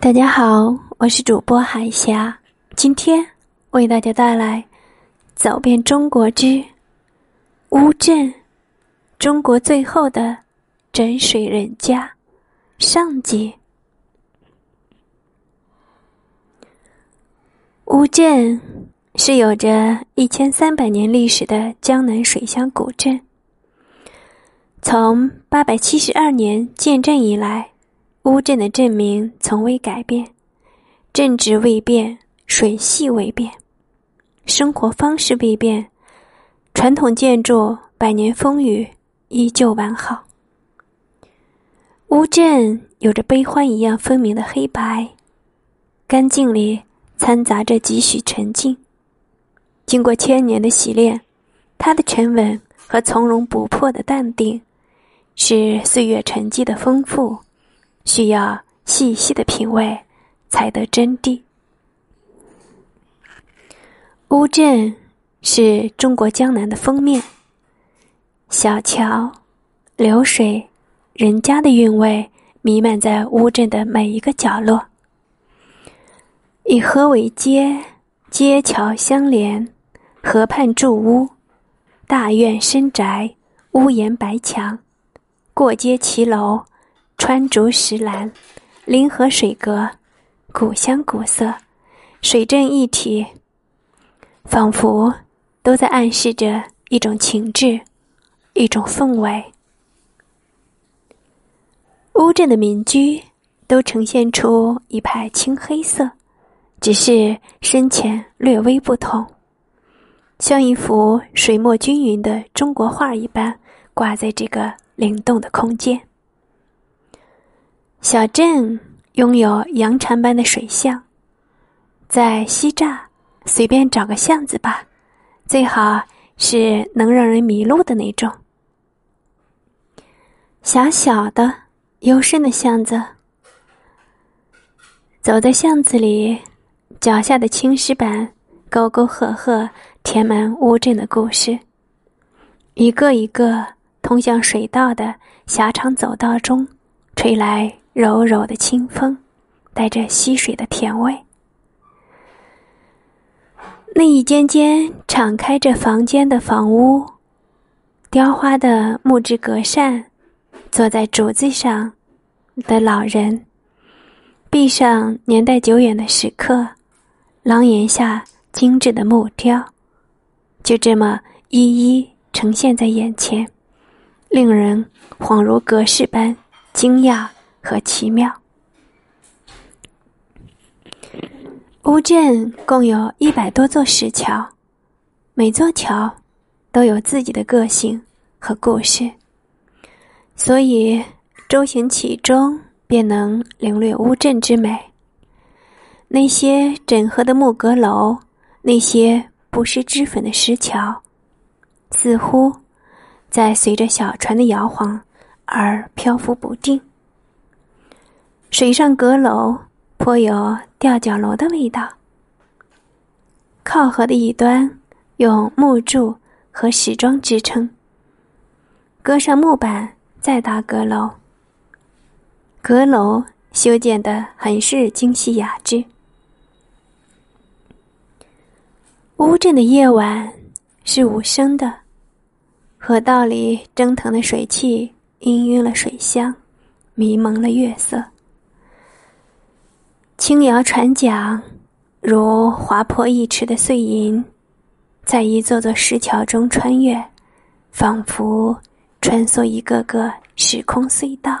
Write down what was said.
大家好，我是主播海霞，今天为大家带来《走遍中国之乌镇》，中国最后的枕水人家上集。乌镇是有着一千三百年历史的江南水乡古镇，从八百七十二年建镇以来。乌镇的镇名从未改变，镇址未变，水系未变，生活方式未变，传统建筑百年风雨依旧完好。乌镇有着悲欢一样分明的黑白，干净里掺杂着几许沉静。经过千年的洗练，它的沉稳和从容不迫的淡定，是岁月沉积的丰富。需要细细的品味，才得真谛。乌镇是中国江南的封面，小桥、流水、人家的韵味弥漫在乌镇的每一个角落。以河为街，街桥相连，河畔筑屋，大院深宅，屋檐白墙，过街骑楼。穿竹石栏，临河水阁，古香古色，水镇一体，仿佛都在暗示着一种情致，一种氛围。乌镇的民居都呈现出一派青黑色，只是深浅略微不同，像一幅水墨均匀的中国画一般，挂在这个灵动的空间。小镇拥有羊肠般的水巷，在西栅随便找个巷子吧，最好是能让人迷路的那种。狭小的、幽深的巷子，走在巷子里，脚下的青石板沟沟壑壑填满乌镇的故事。一个一个通向水道的狭长走道中，吹来。柔柔的清风，带着溪水的甜味。那一间间敞开着房间的房屋，雕花的木质格扇，坐在竹子上的老人，壁上年代久远的石刻，廊檐下精致的木雕，就这么一一呈现在眼前，令人恍如隔世般惊讶。和奇妙。乌镇共有一百多座石桥，每座桥都有自己的个性和故事，所以周行其中便能领略乌镇之美。那些整合的木阁楼，那些不施脂粉的石桥，似乎在随着小船的摇晃而漂浮不定。水上阁楼颇有吊脚楼的味道。靠河的一端用木柱和石桩支撑，搁上木板再搭阁楼。阁楼修建的很是精细雅致。乌镇的夜晚是无声的，河道里蒸腾的水汽氤氲了水香，迷蒙了月色。轻摇船桨，如划破一池的碎银，在一座座石桥中穿越，仿佛穿梭一个个时空隧道。